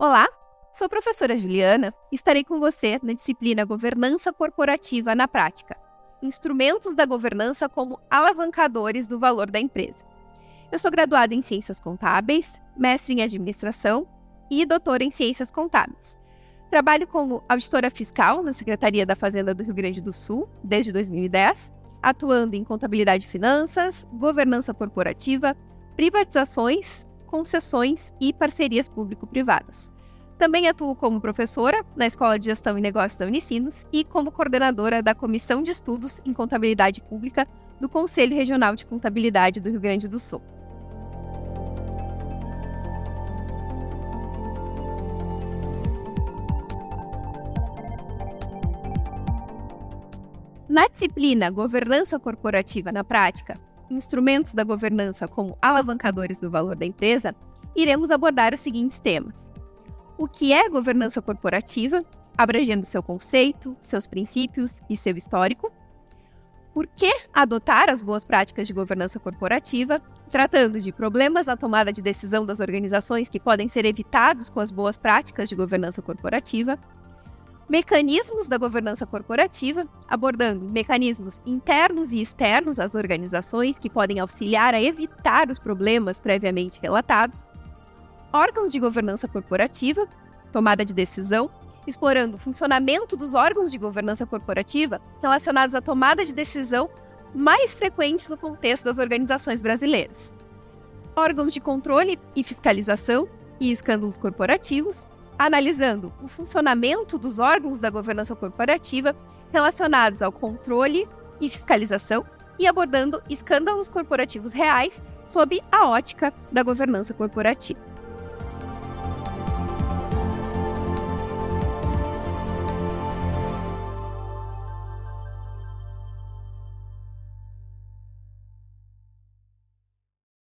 Olá, sou a professora Juliana e estarei com você na disciplina Governança Corporativa na Prática. Instrumentos da governança como alavancadores do valor da empresa. Eu sou graduada em Ciências Contábeis, mestre em Administração e doutora em Ciências Contábeis. Trabalho como auditora fiscal na Secretaria da Fazenda do Rio Grande do Sul desde 2010, atuando em contabilidade e finanças, governança corporativa, privatizações concessões e parcerias público-privadas. Também atuo como professora na Escola de Gestão e Negócios da Unicinos e como coordenadora da Comissão de Estudos em Contabilidade Pública do Conselho Regional de Contabilidade do Rio Grande do Sul. Na disciplina Governança Corporativa na Prática, instrumentos da governança como alavancadores do valor da empresa, iremos abordar os seguintes temas: o que é governança corporativa, abrangendo seu conceito, seus princípios e seu histórico. Por que adotar as boas práticas de governança corporativa, tratando de problemas na tomada de decisão das organizações que podem ser evitados com as boas práticas de governança corporativa mecanismos da governança corporativa, abordando mecanismos internos e externos às organizações que podem auxiliar a evitar os problemas previamente relatados, órgãos de governança corporativa, tomada de decisão, explorando o funcionamento dos órgãos de governança corporativa relacionados à tomada de decisão mais frequentes no contexto das organizações brasileiras, órgãos de controle e fiscalização e escândalos corporativos, analisando o funcionamento dos órgãos da governança corporativa relacionados ao controle e fiscalização e abordando escândalos corporativos reais sob a ótica da governança corporativa.